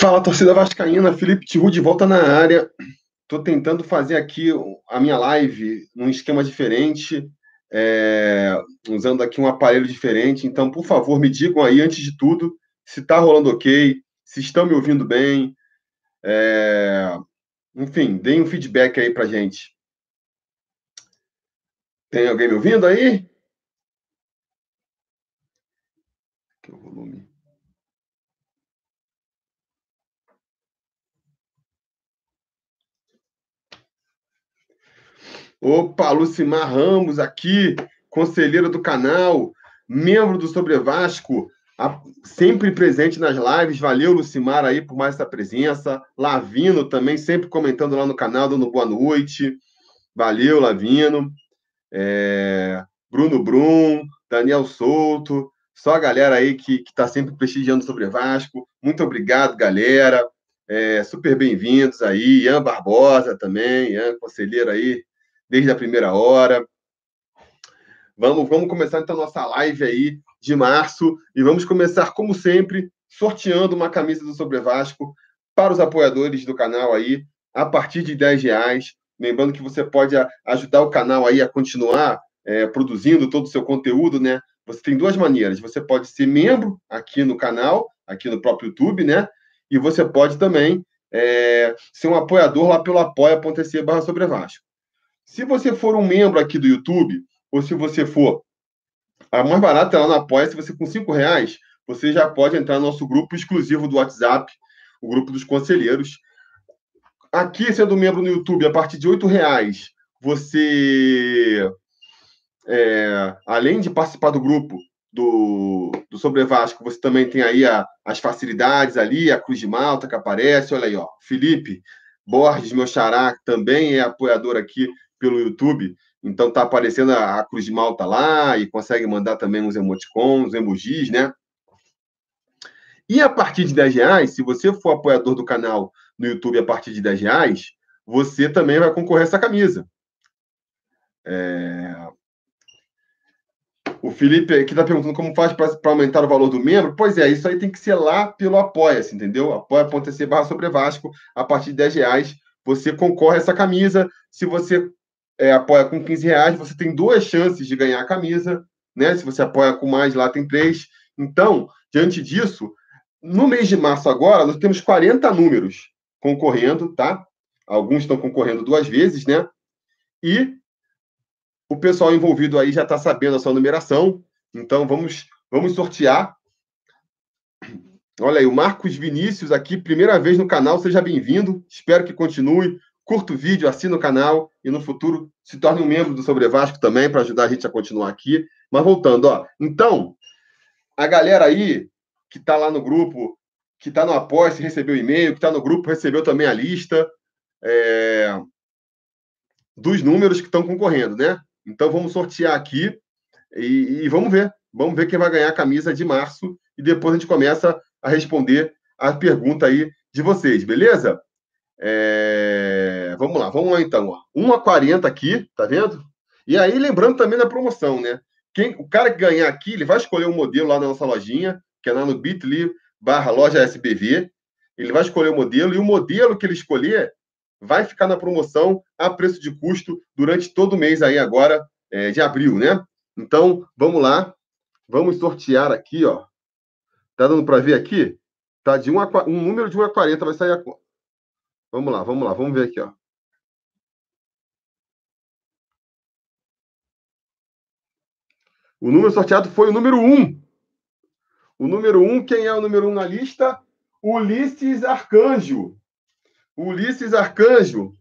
Fala, torcida vascaína, Felipe Tiru de volta na área. Estou tentando fazer aqui a minha live num esquema diferente, é, usando aqui um aparelho diferente. Então, por favor, me digam aí, antes de tudo, se está rolando ok, se estão me ouvindo bem. É, enfim, deem um feedback aí para gente. Tem alguém me ouvindo aí? Aqui é o volume. Opa, Lucimar Ramos aqui, conselheira do canal, membro do Sobre Vasco, sempre presente nas lives. Valeu, Lucimar, aí por mais essa presença. Lavino também, sempre comentando lá no canal, dando boa noite. Valeu, Lavino. É... Bruno Brum, Daniel Souto, só a galera aí que está sempre prestigiando sobre Vasco. Muito obrigado, galera. É, super bem-vindos aí. Ian Barbosa também, Ian, conselheiro aí, desde a primeira hora. Vamos, vamos começar então nossa live aí de março e vamos começar, como sempre, sorteando uma camisa do Sobre Vasco para os apoiadores do canal aí, a partir de 10 reais. Lembrando que você pode ajudar o canal aí a continuar é, produzindo todo o seu conteúdo, né? Você tem duas maneiras. Você pode ser membro aqui no canal, aqui no próprio YouTube, né? E você pode também é, ser um apoiador lá pelo apoia.se barra sobre Vasco. Se você for um membro aqui do YouTube, ou se você for a mais barata é lá no Apoia, se você com cinco reais, você já pode entrar no nosso grupo exclusivo do WhatsApp, o grupo dos conselheiros. Aqui, sendo membro no YouTube, a partir de oito reais, você, é, além de participar do grupo do, do Sobre Vasco, você também tem aí a, as facilidades ali, a Cruz de Malta que aparece, olha aí, ó, Felipe Borges, meu xará, também é apoiador aqui pelo YouTube. Então tá aparecendo a, Cruz de Malta lá e consegue mandar também uns emoticons, emojis, né? E a partir de 10 reais, se você for apoiador do canal no YouTube a partir de 10 reais, você também vai concorrer a essa camisa. É... O Felipe aqui está perguntando como faz para aumentar o valor do membro. Pois é, isso aí tem que ser lá pelo Apoia-se, entendeu? Apoia.se barra sobre Vasco. A partir de 10 reais, você concorre a essa camisa. Se você é, apoia com 15 reais, você tem duas chances de ganhar a camisa, né? Se você apoia com mais, lá tem três. Então, diante disso, no mês de março agora, nós temos 40 números concorrendo, tá? Alguns estão concorrendo duas vezes, né? E o pessoal envolvido aí já está sabendo a sua numeração. Então, vamos, vamos sortear. Olha aí, o Marcos Vinícius aqui, primeira vez no canal, seja bem-vindo. Espero que continue curta o vídeo, assina o canal e no futuro se torne um membro do Sobre Vasco também para ajudar a gente a continuar aqui. Mas voltando, ó. Então, a galera aí que está lá no grupo, que está no apoio, se recebeu e-mail, que está no grupo, recebeu também a lista é, dos números que estão concorrendo, né? Então vamos sortear aqui e, e vamos ver. Vamos ver quem vai ganhar a camisa de março e depois a gente começa a responder a pergunta aí de vocês, beleza? É... Vamos lá, vamos lá então. Ó. 1 a 40 aqui, tá vendo? E aí, lembrando também da promoção, né? Quem, o cara que ganhar aqui, ele vai escolher um modelo lá na nossa lojinha, que é lá no bit.ly barra loja SBV. Ele vai escolher o modelo e o modelo que ele escolher vai ficar na promoção a preço de custo durante todo o mês aí agora é, de abril, né? Então, vamos lá. Vamos sortear aqui, ó. Tá dando para ver aqui? Tá de 1 a, um número de 1 a 40 vai sair a Vamos lá, vamos lá, vamos ver aqui, ó. O número sorteado foi o número 1. O número 1, quem é o número 1 na lista? Ulisses Arcanjo. Ulisses Arcanjo.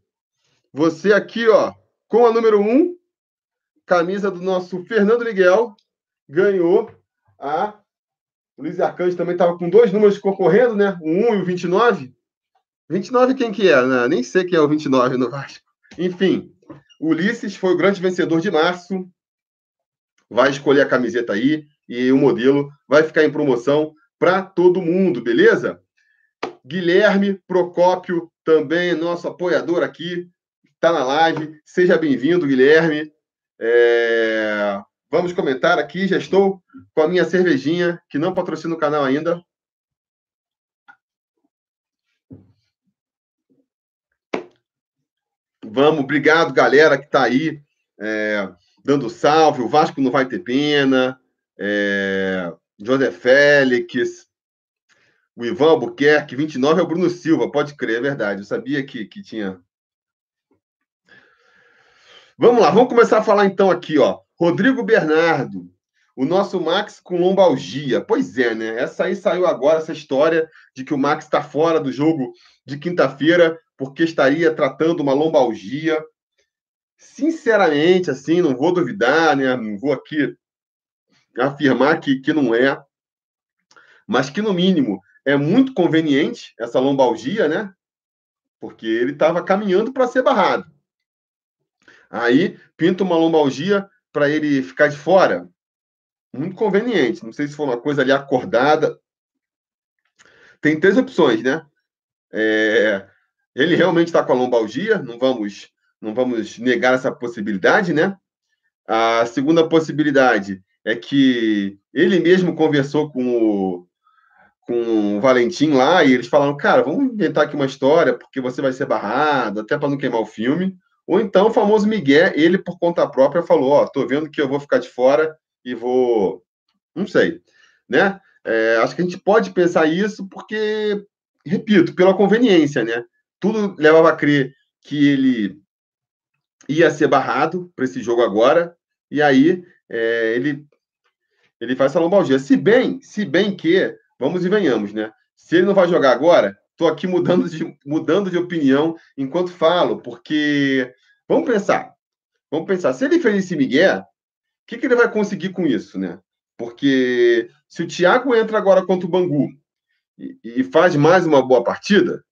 Você aqui, ó, com a número 1, camisa do nosso Fernando Miguel, ganhou a. Ulisses Arcanjo também estava com dois números concorrendo, né? O 1 e o 29. 29 quem que é? Né? Nem sei quem é o 29 no Vasco. Enfim, Ulisses foi o grande vencedor de março. Vai escolher a camiseta aí e o modelo vai ficar em promoção para todo mundo, beleza? Guilherme Procópio, também nosso apoiador aqui, está na live. Seja bem-vindo, Guilherme. É... Vamos comentar aqui. Já estou com a minha cervejinha, que não patrocina o canal ainda. Vamos, obrigado, galera que está aí é, dando salve. O Vasco não vai ter pena. É, José Félix, o Ivan Albuquerque, 29 é o Bruno Silva, pode crer, é verdade. Eu sabia que, que tinha. Vamos lá, vamos começar a falar então aqui, ó. Rodrigo Bernardo, o nosso Max com lombalgia. Pois é, né? Essa aí saiu agora, essa história de que o Max está fora do jogo de quinta-feira porque estaria tratando uma lombalgia. Sinceramente, assim, não vou duvidar, né? Não vou aqui afirmar que, que não é, mas que, no mínimo, é muito conveniente essa lombalgia, né? Porque ele estava caminhando para ser barrado. Aí, pinta uma lombalgia para ele ficar de fora. Muito conveniente. Não sei se foi uma coisa ali acordada. Tem três opções, né? É, ele realmente está com a lombalgia, não vamos, não vamos negar essa possibilidade, né? A segunda possibilidade é que ele mesmo conversou com o, com o Valentim lá e eles falaram, cara, vamos inventar aqui uma história porque você vai ser barrado, até para não queimar o filme. Ou então o famoso Miguel, ele por conta própria falou, ó, oh, tô vendo que eu vou ficar de fora e vou, não sei, né? É, acho que a gente pode pensar isso porque, repito, pela conveniência, né? tudo levava a crer que ele ia ser barrado para esse jogo agora, e aí é, ele, ele faz essa lombalgia. Se bem, se bem que, vamos e venhamos, né? Se ele não vai jogar agora, estou aqui mudando de, mudando de opinião enquanto falo, porque vamos pensar, vamos pensar, se ele fez esse Miguel, o que, que ele vai conseguir com isso, né? Porque se o Thiago entra agora contra o Bangu e, e faz mais uma boa partida,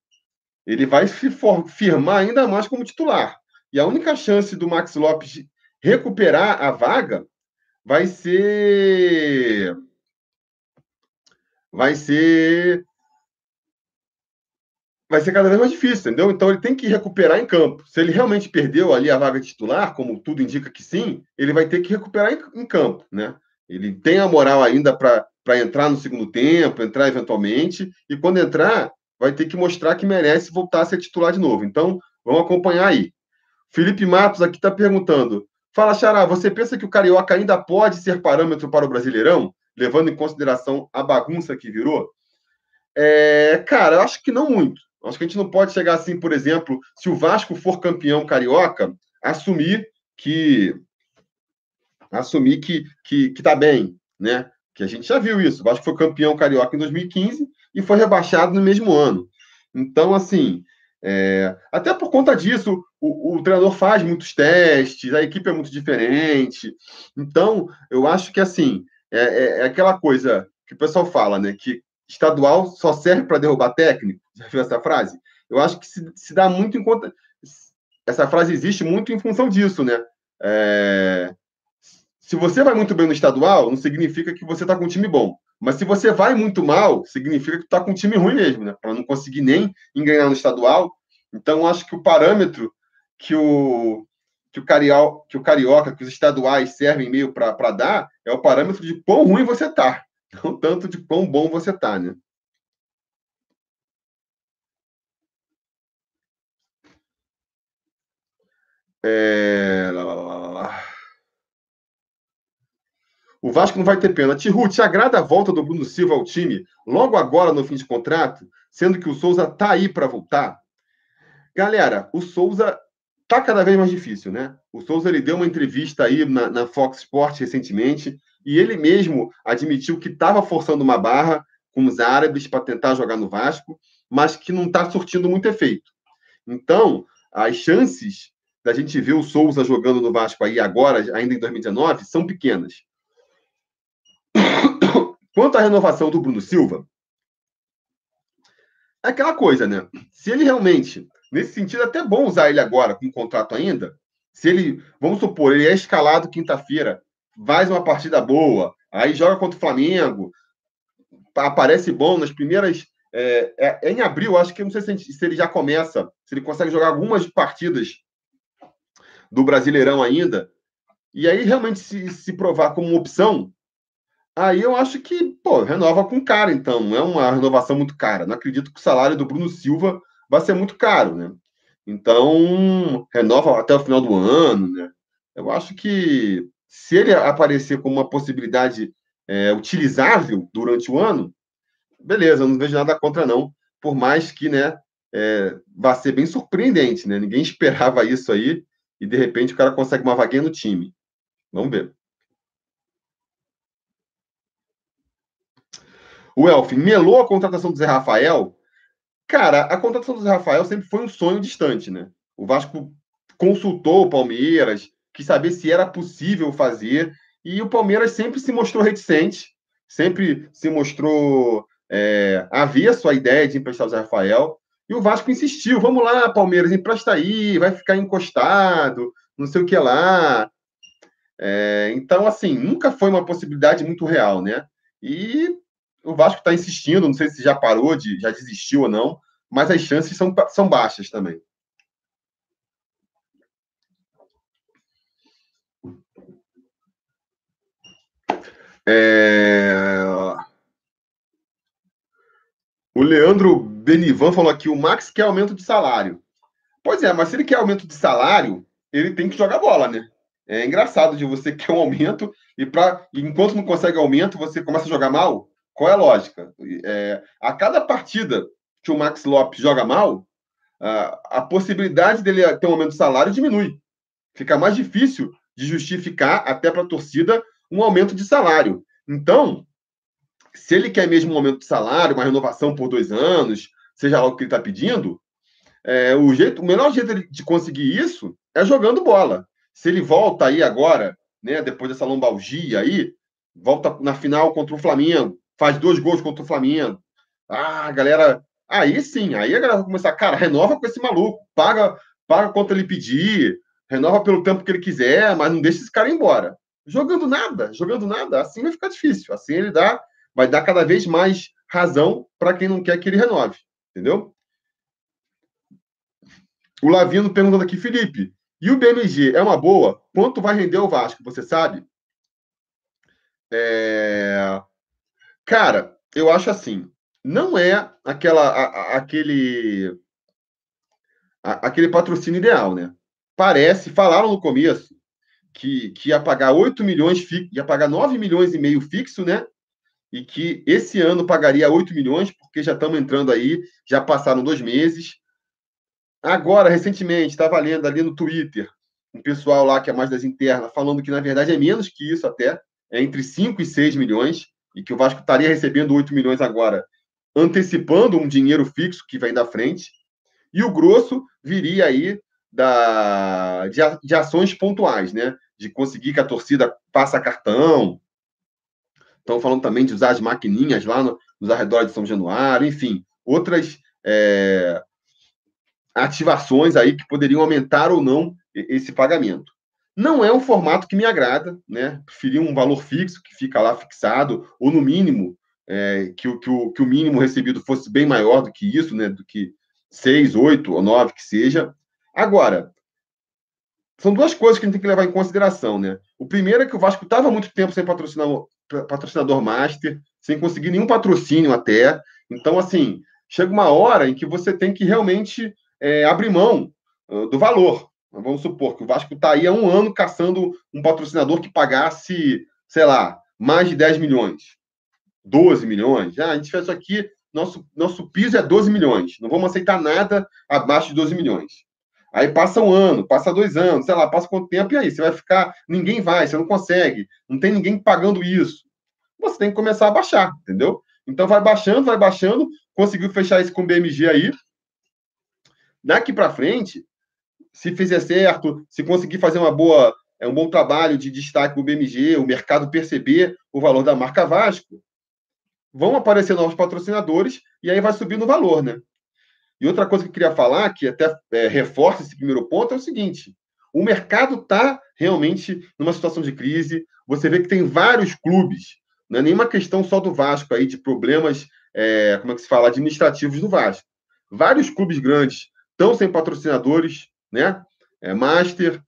ele vai se firmar ainda mais como titular. E a única chance do Max Lopes recuperar a vaga vai ser. Vai ser. Vai ser cada vez mais difícil, entendeu? Então ele tem que recuperar em campo. Se ele realmente perdeu ali a vaga titular, como tudo indica que sim, ele vai ter que recuperar em, em campo, né? Ele tem a moral ainda para entrar no segundo tempo, entrar eventualmente, e quando entrar, vai ter que mostrar que merece voltar a ser titular de novo. Então, vamos acompanhar aí. Felipe Matos aqui está perguntando: Fala, Xará, você pensa que o Carioca ainda pode ser parâmetro para o Brasileirão, levando em consideração a bagunça que virou? É, cara, eu acho que não muito. Acho que a gente não pode chegar assim, por exemplo, se o Vasco for campeão carioca, assumir que assumir que que, que tá bem, né? Que a gente já viu isso. O Vasco foi campeão carioca em 2015 e foi rebaixado no mesmo ano. Então, assim, é, até por conta disso, o, o, treinador faz muitos testes, a equipe é muito diferente. Então, eu acho que, assim, é, é, é aquela coisa que o pessoal fala, né? Que estadual só serve para derrubar técnico. Já viu essa frase? Eu acho que se, se, dá muito em conta. Essa frase existe muito em função disso, né? É, se você vai muito bem no estadual, não significa que você está com um time bom. Mas se você vai muito mal, significa que está com um time ruim mesmo, né? Para não conseguir nem engrenar no estadual. Então, acho que o parâmetro que o, que o, Carial, que o Carioca, que os estaduais servem meio para dar, é o parâmetro de quão ruim você está. Não tanto de quão bom você está, né? É... Lá, lá. O Vasco não vai ter pênalti. Ruth, agrada a volta do Bruno Silva ao time logo agora no fim de contrato, sendo que o Souza tá aí para voltar? Galera, o Souza tá cada vez mais difícil, né? O Souza ele deu uma entrevista aí na, na Fox Sports recentemente e ele mesmo admitiu que estava forçando uma barra com os árabes para tentar jogar no Vasco, mas que não está surtindo muito efeito. Então, as chances da gente ver o Souza jogando no Vasco aí agora, ainda em 2019, são pequenas. Quanto à renovação do Bruno Silva, é aquela coisa, né? Se ele realmente, nesse sentido, é até bom usar ele agora com contrato ainda. Se ele, vamos supor, ele é escalado quinta-feira, faz uma partida boa, aí joga contra o Flamengo, aparece bom nas primeiras. É, é, é em abril, acho que não sei se, se ele já começa, se ele consegue jogar algumas partidas do Brasileirão ainda, e aí realmente se, se provar como opção, aí eu acho que, pô, renova com cara, então. Não é uma renovação muito cara. Não acredito que o salário do Bruno Silva vai ser muito caro, né? Então, renova até o final do ano, né? Eu acho que se ele aparecer como uma possibilidade é, utilizável durante o ano, beleza, não vejo nada contra, não. Por mais que, né, é, vai ser bem surpreendente, né? Ninguém esperava isso aí e de repente o cara consegue uma vaguinha no time. Vamos ver. O Elfin, melou a contratação do Zé Rafael? Cara, a contratação do Zé Rafael sempre foi um sonho distante, né? O Vasco consultou o Palmeiras, quis saber se era possível fazer, e o Palmeiras sempre se mostrou reticente, sempre se mostrou é, havia sua ideia de emprestar o Zé Rafael, e o Vasco insistiu: vamos lá, Palmeiras, empresta aí, vai ficar encostado, não sei o que lá. É, então, assim, nunca foi uma possibilidade muito real, né? E o Vasco está insistindo, não sei se já parou, de, já desistiu ou não, mas as chances são, são baixas também. É... O Leandro Benivan falou aqui: o Max quer aumento de salário. Pois é, mas se ele quer aumento de salário, ele tem que jogar bola, né? É engraçado de você quer um aumento e para enquanto não consegue aumento, você começa a jogar mal. Qual é a lógica? É, a cada partida que o Max Lopes joga mal, a, a possibilidade dele ter um aumento de salário diminui. Fica mais difícil de justificar até para a torcida um aumento de salário. Então, se ele quer mesmo um aumento de salário, uma renovação por dois anos, seja lá o que ele está pedindo, é, o, jeito, o melhor jeito de conseguir isso é jogando bola. Se ele volta aí agora, né, depois dessa lombalgia aí, volta na final contra o Flamengo, faz dois gols contra o Flamengo. Ah, galera, aí sim, aí a galera vai começar, cara, renova com esse maluco, paga, paga quanto ele pedir, renova pelo tempo que ele quiser, mas não deixa esse cara embora. Jogando nada, jogando nada, assim vai ficar difícil. Assim ele dá, vai dar cada vez mais razão para quem não quer que ele renove, entendeu? O Lavino perguntando aqui, Felipe, e o BMG é uma boa? Quanto vai render o Vasco, você sabe? É... Cara, eu acho assim, não é aquela, a, a, aquele, a, aquele patrocínio ideal, né? Parece, falaram no começo que, que ia pagar 8 milhões, ia pagar 9 milhões e meio fixo, né? E que esse ano pagaria 8 milhões, porque já estamos entrando aí, já passaram dois meses. Agora, recentemente, estava lendo ali no Twitter, um pessoal lá que é mais das internas, falando que, na verdade, é menos que isso até, é entre 5 e 6 milhões e que o Vasco estaria recebendo 8 milhões agora, antecipando um dinheiro fixo que vem da frente, e o grosso viria aí da, de, de ações pontuais, né? De conseguir que a torcida faça cartão. Estão falando também de usar as maquininhas lá no, nos arredores de São Januário, enfim, outras é, ativações aí que poderiam aumentar ou não esse pagamento. Não é um formato que me agrada, né? Preferi um valor fixo que fica lá fixado, ou no mínimo, é, que, o, que, o, que o mínimo recebido fosse bem maior do que isso, né? Do que seis, oito ou nove que seja. Agora, são duas coisas que a gente tem que levar em consideração, né? O primeiro é que o Vasco estava muito tempo sem patrocinador, patrocinador master, sem conseguir nenhum patrocínio até. Então, assim, chega uma hora em que você tem que realmente é, abrir mão uh, do valor. Vamos supor que o Vasco está aí há um ano caçando um patrocinador que pagasse, sei lá, mais de 10 milhões, 12 milhões. Ah, a gente fez isso aqui, nosso, nosso piso é 12 milhões. Não vamos aceitar nada abaixo de 12 milhões. Aí passa um ano, passa dois anos, sei lá, passa quanto tempo, e aí? Você vai ficar. Ninguém vai, você não consegue, não tem ninguém pagando isso. Você tem que começar a baixar, entendeu? Então vai baixando, vai baixando, conseguiu fechar isso com o BMG aí. Daqui para frente, se fizer certo, se conseguir fazer uma boa, é um bom trabalho de destaque no BMG, o mercado perceber o valor da marca Vasco, vão aparecer novos patrocinadores e aí vai subindo o valor, né? E outra coisa que eu queria falar, que até é, reforça esse primeiro ponto, é o seguinte: o mercado está realmente numa situação de crise. Você vê que tem vários clubes, não é nenhuma questão só do Vasco aí, de problemas, é, como é que se fala, administrativos do Vasco. Vários clubes grandes estão sem patrocinadores, né? É, Master,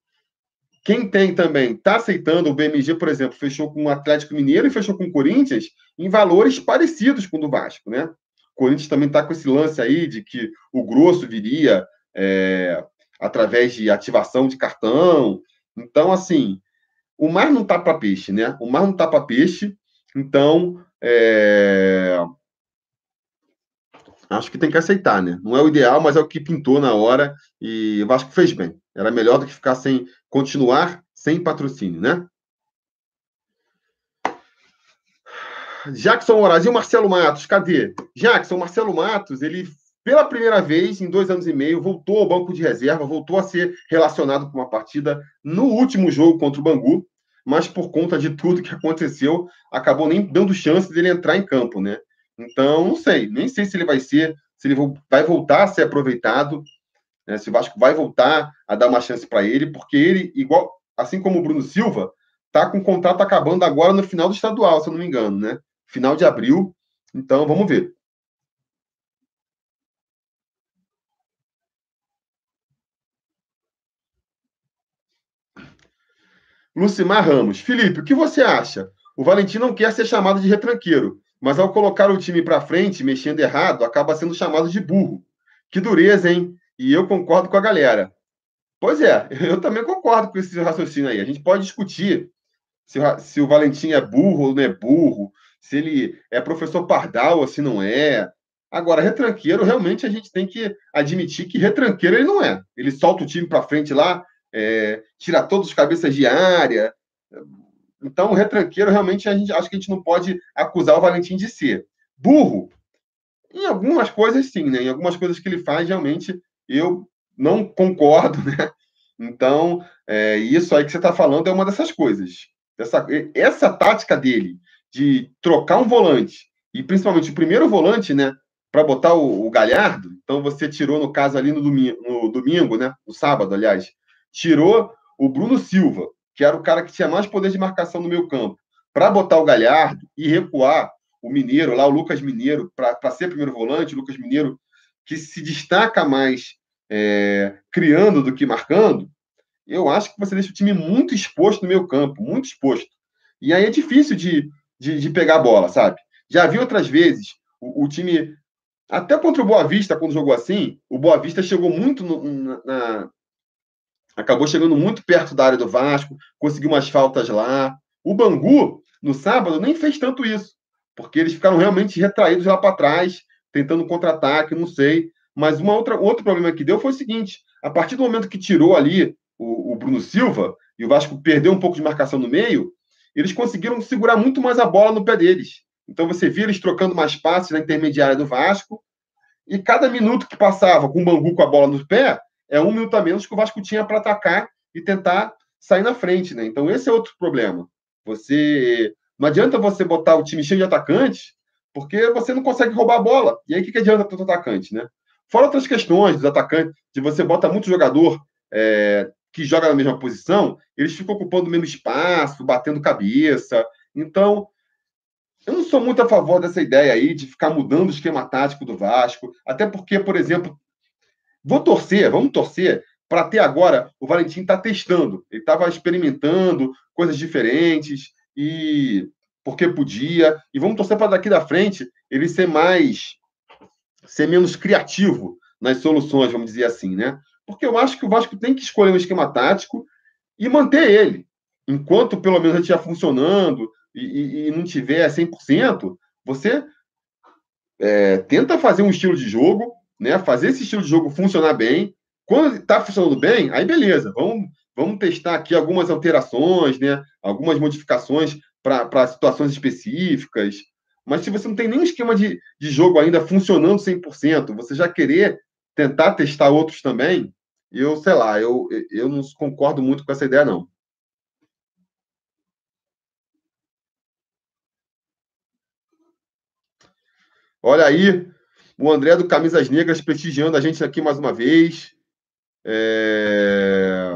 quem tem também está aceitando, o BMG, por exemplo, fechou com o Atlético Mineiro e fechou com o Corinthians em valores parecidos com o do Vasco, né? O Corinthians também está com esse lance aí de que o grosso viria é, através de ativação de cartão. Então, assim, o mar não tá para peixe, né? O mar não tá para peixe, então é... acho que tem que aceitar, né? Não é o ideal, mas é o que pintou na hora e eu acho que fez bem. Era melhor do que ficar sem continuar sem patrocínio, né? Jackson Moraes e o Marcelo Matos, cadê? Jackson, Marcelo Matos, ele pela primeira vez em dois anos e meio, voltou ao banco de reserva, voltou a ser relacionado com uma partida no último jogo contra o Bangu, mas por conta de tudo que aconteceu, acabou nem dando chance dele entrar em campo, né? Então, não sei, nem sei se ele vai ser, se ele vai voltar a ser aproveitado, né? se o Vasco vai voltar a dar uma chance para ele, porque ele, igual, assim como o Bruno Silva, tá com o contrato acabando agora no final do estadual, se eu não me engano, né? Final de abril. Então, vamos ver. Lucimar Ramos. Felipe, o que você acha? O Valentim não quer ser chamado de retranqueiro, mas ao colocar o time para frente, mexendo errado, acaba sendo chamado de burro. Que dureza, hein? E eu concordo com a galera. Pois é, eu também concordo com esse raciocínio aí. A gente pode discutir se, se o Valentim é burro ou não é burro, se ele é professor pardal ou se não é. Agora, retranqueiro, realmente a gente tem que admitir que retranqueiro ele não é. Ele solta o time para frente lá, é, tira todos os cabeças de área. Então, o retranqueiro, realmente, a gente acho que a gente não pode acusar o Valentim de ser. Burro, em algumas coisas, sim, né? Em algumas coisas que ele faz, realmente, eu não concordo, né? Então, é, isso aí que você está falando é uma dessas coisas. Essa, essa tática dele de trocar um volante, e principalmente o primeiro volante, né? Para botar o, o, Galhardo, então você tirou, no caso, ali no domingo, no domingo, né? No sábado, aliás, tirou o Bruno Silva, que era o cara que tinha mais poder de marcação no meio campo, para botar o Galhardo e recuar o Mineiro, lá o Lucas Mineiro, para ser primeiro volante, o Lucas Mineiro, que se destaca mais é, criando do que marcando, eu acho que você deixa o time muito exposto no meio campo, muito exposto. E aí é difícil de, de, de pegar a bola, sabe? Já vi outras vezes o, o, time, até contra o Boa Vista, quando jogou assim, o Boa Vista chegou muito no, na, acabou chegando muito perto da área do Vasco, conseguiu umas faltas lá. O Bangu, no sábado, nem fez tanto isso, porque eles ficaram realmente retraídos lá para trás, tentando contra-ataque, não sei. Mas uma outra, outro problema que deu foi o seguinte: a partir do momento que tirou ali o, o Bruno Silva e o Vasco perdeu um pouco de marcação no meio, eles conseguiram segurar muito mais a bola no pé deles. Então você via eles trocando mais passes na intermediária do Vasco, e cada minuto que passava com o Bangu com a bola no pé, é um minuto a menos que o Vasco tinha para atacar e tentar sair na frente, né? Então esse é outro problema. Você não adianta você botar o time cheio de atacantes, porque você não consegue roubar a bola. E aí o que, que adianta tanto atacante, né? Fora outras questões dos atacantes, de você bota muito jogador é, que joga na mesma posição, eles ficam ocupando o mesmo espaço, batendo cabeça. Então, eu não sou muito a favor dessa ideia aí de ficar mudando o esquema tático do Vasco, até porque, por exemplo, Vou torcer, vamos torcer para até agora o Valentim está testando. Ele estava experimentando coisas diferentes e porque podia. E vamos torcer para daqui da frente ele ser mais, ser menos criativo nas soluções, vamos dizer assim, né? Porque eu acho que o Vasco tem que escolher um esquema tático e manter ele. Enquanto pelo menos ele estiver funcionando e, e, e não tiver 100%, você é, tenta fazer um estilo de jogo né? Fazer esse estilo de jogo funcionar bem. Quando está funcionando bem, aí beleza, vamos, vamos testar aqui algumas alterações, né? Algumas modificações para situações específicas. Mas se você não tem nenhum esquema de, de jogo ainda funcionando 100%, você já querer tentar testar outros também, eu sei lá, eu, eu não concordo muito com essa ideia, não. Olha aí, o André do Camisas Negras prestigiando a gente aqui mais uma vez. É...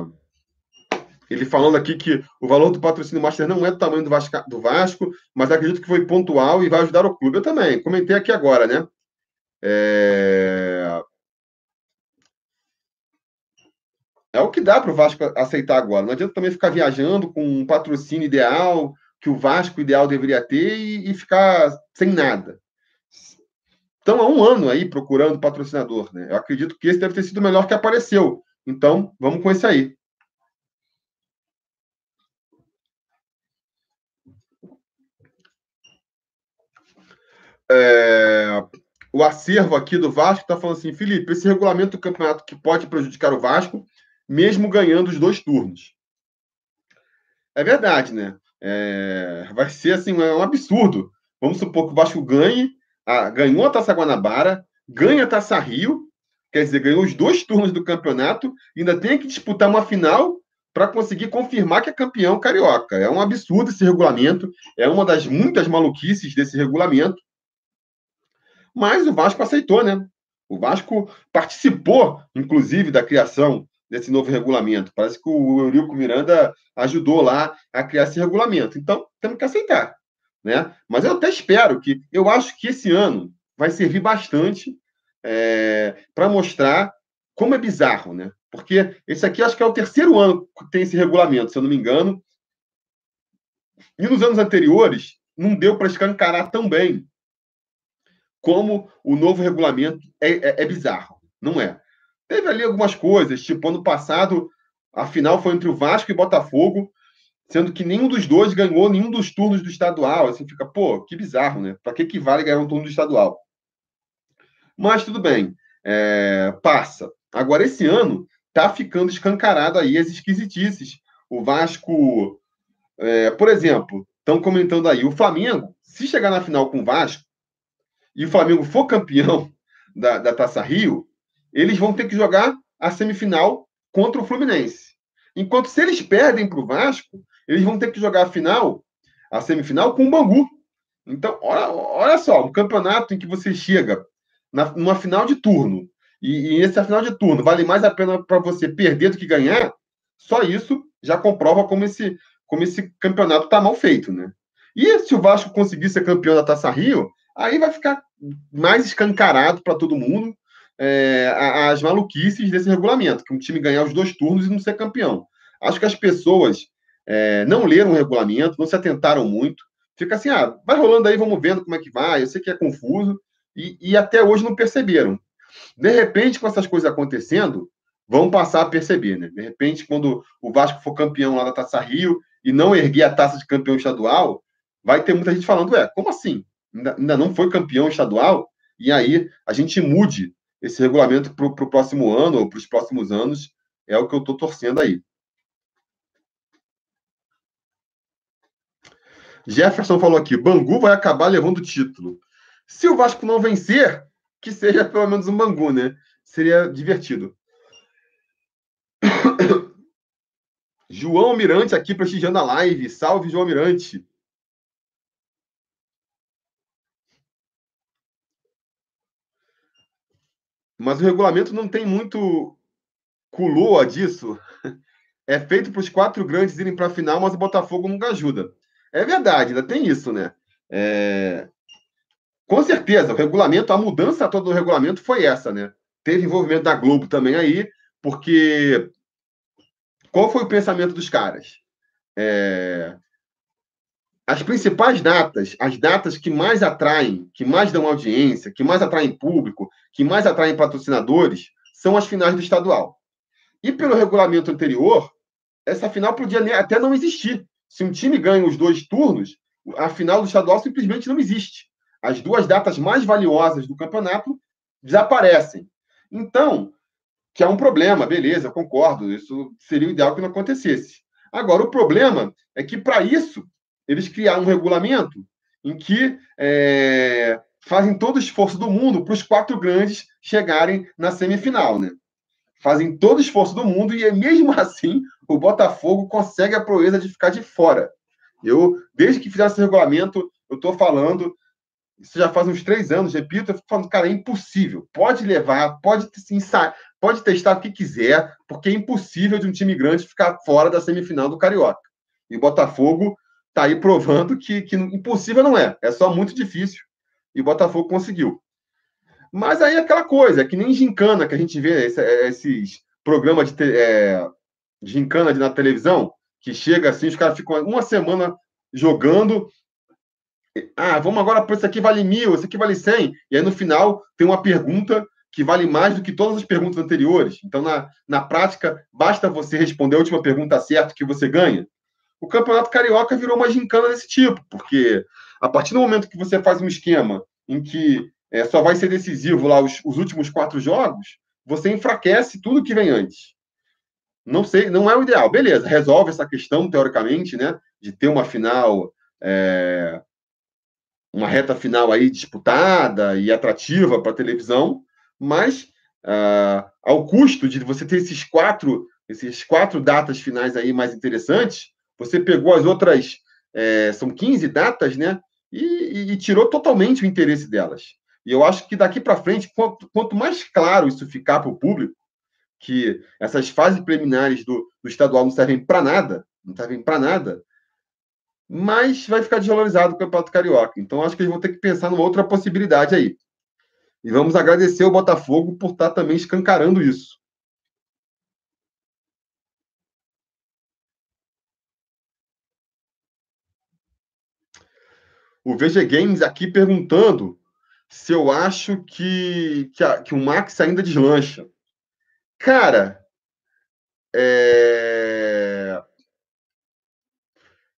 Ele falando aqui que o valor do patrocínio Master não é do tamanho do Vasco, do Vasco, mas acredito que foi pontual e vai ajudar o clube. Eu também, comentei aqui agora, né? É... é o que dá para o Vasco aceitar agora. Não adianta também ficar viajando com um patrocínio ideal que o Vasco ideal deveria ter e, e ficar sem nada. Estão há um ano aí procurando patrocinador, né? Eu acredito que esse deve ter sido o melhor que apareceu. Então, vamos com esse aí. É, o acervo aqui do Vasco está falando assim, Felipe, esse regulamento do campeonato que pode prejudicar o Vasco, mesmo ganhando os dois turnos. É verdade, né? É, vai ser assim, é um absurdo. Vamos supor que o Vasco ganhe, a, ganhou a Taça Guanabara, ganha a Taça Rio, quer dizer, ganhou os dois turnos do campeonato, ainda tem que disputar uma final para conseguir confirmar que é campeão carioca. É um absurdo esse regulamento, é uma das muitas maluquices desse regulamento. Mas o Vasco aceitou, né? O Vasco participou, inclusive, da criação desse novo regulamento. Parece que o Eurico Miranda ajudou lá a criar esse regulamento. Então, temos que aceitar. Né? Mas eu até espero que. Eu acho que esse ano vai servir bastante é, para mostrar como é bizarro, né? Porque esse aqui acho que é o terceiro ano que tem esse regulamento, se eu não me engano. E nos anos anteriores, não deu para escancarar tão bem como o novo regulamento é, é, é, bizarro. Não é. Teve ali algumas coisas, tipo, ano passado, a final foi entre o Vasco e Botafogo, sendo que nenhum dos dois ganhou nenhum dos turnos do estadual. Assim, fica, pô, que bizarro, né? Para que, que vale ganhar um turno do estadual? Mas tudo bem, é, passa. Agora, esse ano, tá ficando escancarado aí as esquisitices. O Vasco, é, por exemplo, estão comentando aí, o Flamengo, se chegar na final com o Vasco, e o Flamengo for campeão da, da Taça Rio, eles vão ter que jogar a semifinal contra o Fluminense. Enquanto se eles perdem para o Vasco, eles vão ter que jogar a final, a semifinal, com o Bangu. Então, olha, olha só, um campeonato em que você chega na, numa final de turno, e, e essa final de turno vale mais a pena para você perder do que ganhar, só isso já comprova como esse, como esse campeonato está mal feito, né? E se o Vasco conseguir ser campeão da Taça Rio, aí vai ficar mais escancarado para todo mundo é, as maluquices desse regulamento, que um time ganhar os dois turnos e não ser campeão. Acho que as pessoas é, não leram o regulamento, não se atentaram muito. Fica assim, ah, vai rolando aí, vamos vendo como é que vai. Eu sei que é confuso e, e até hoje não perceberam. De repente, com essas coisas acontecendo, vão passar a perceber, né? De repente, quando o Vasco for campeão lá da Taça Rio e não erguer a taça de campeão estadual, vai ter muita gente falando, ué, como assim? ainda, ainda não foi campeão estadual, e aí a gente mude esse regulamento para o próximo ano ou para os próximos anos, é o que eu estou torcendo aí. Jefferson falou aqui: Bangu vai acabar levando o título. Se o Vasco não vencer, que seja pelo menos um Bangu, né? Seria divertido. João Mirante aqui prestigiando a live. Salve, João Mirante. Mas o regulamento não tem muito culoa disso. É feito para os quatro grandes irem para a final, mas o Botafogo nunca ajuda. É verdade, ainda tem isso, né? É... Com certeza, o regulamento, a mudança toda do regulamento foi essa, né? Teve envolvimento da Globo também aí, porque qual foi o pensamento dos caras? É as principais datas, as datas que mais atraem, que mais dão audiência, que mais atraem público, que mais atraem patrocinadores, são as finais do estadual. E pelo regulamento anterior, essa final podia até não existir. Se um time ganha os dois turnos, a final do estadual simplesmente não existe. As duas datas mais valiosas do campeonato desaparecem. Então, que é um problema, beleza, concordo, isso seria o ideal que não acontecesse. Agora, o problema é que, para isso, eles criaram um regulamento em que é, fazem todo o esforço do mundo para os quatro grandes chegarem na semifinal, né? Fazem todo o esforço do mundo e mesmo assim o Botafogo consegue a proeza de ficar de fora. Eu, desde que fizeram esse regulamento, eu estou falando, isso já faz uns três anos, repito, eu fico falando, cara, é impossível. Pode levar, pode, sim, pode testar o que quiser, porque é impossível de um time grande ficar fora da semifinal do Carioca. E o Botafogo está aí provando que, que impossível não é, é só muito difícil. E o Botafogo conseguiu. Mas aí é aquela coisa, é que nem gincana que a gente vê esses programa de, é, de gincana na televisão, que chega assim, os caras ficam uma semana jogando. Ah, vamos agora para isso aqui vale mil, isso aqui vale cem. E aí no final tem uma pergunta que vale mais do que todas as perguntas anteriores. Então, na, na prática, basta você responder a última pergunta certa que você ganha. O Campeonato Carioca virou uma gincana desse tipo, porque a partir do momento que você faz um esquema em que é, só vai ser decisivo lá os, os últimos quatro jogos, você enfraquece tudo que vem antes. Não sei, não é o ideal. Beleza, resolve essa questão, teoricamente, né? De ter uma final, é, uma reta final aí disputada e atrativa para a televisão, mas uh, ao custo de você ter esses quatro, esses quatro datas finais aí mais interessantes, você pegou as outras, é, são 15 datas, né? E, e, e, tirou totalmente o interesse delas. E eu acho que daqui para frente, quanto, quanto, mais claro isso ficar para o público, que essas fases preliminares do, do estadual não servem para nada, não servem para nada, mais vai ficar desvalorizado o Campeonato Carioca. Então, acho que eles vão ter que pensar numa outra possibilidade aí. E vamos agradecer o Botafogo por estar também escancarando isso. O VG Games aqui perguntando se eu acho que, que, a, que o Max ainda deslancha. Cara, é...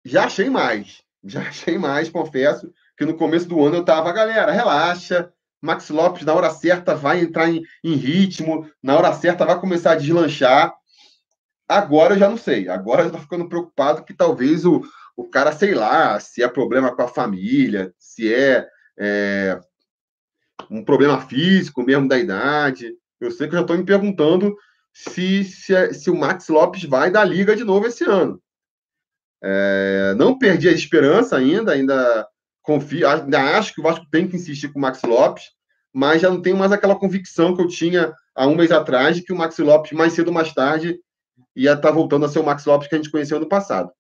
já achei mais. Já achei mais, confesso, que no começo do ano eu tava, galera, relaxa, Max Lopes, na hora certa, vai entrar em, em ritmo, na hora certa vai começar a deslanchar. Agora eu já não sei. Agora eu estou ficando preocupado que talvez o, o cara, sei lá, se é problema com a família, se é, é um problema físico mesmo da idade. Eu sei que eu já estou me perguntando se, se, é, se, o Max Lopes vai da liga de novo esse ano. É, não perdi a esperança ainda, ainda confio, ainda acho que o Vasco tem que insistir com o Max Lopes, mas já não tenho mais aquela convicção que eu tinha há um mês atrás de que o Max Lopes, mais cedo ou mais tarde, ia estar tá voltando a ser o Max Lopes que a gente conheceu no passado.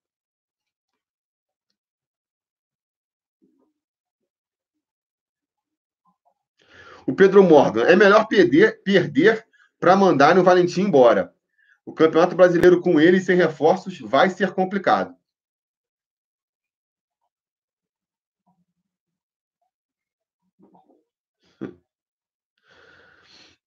O Pedro Morgan, é melhor perder, perder para mandar o Valentim embora. O Campeonato Brasileiro com ele sem reforços vai ser complicado.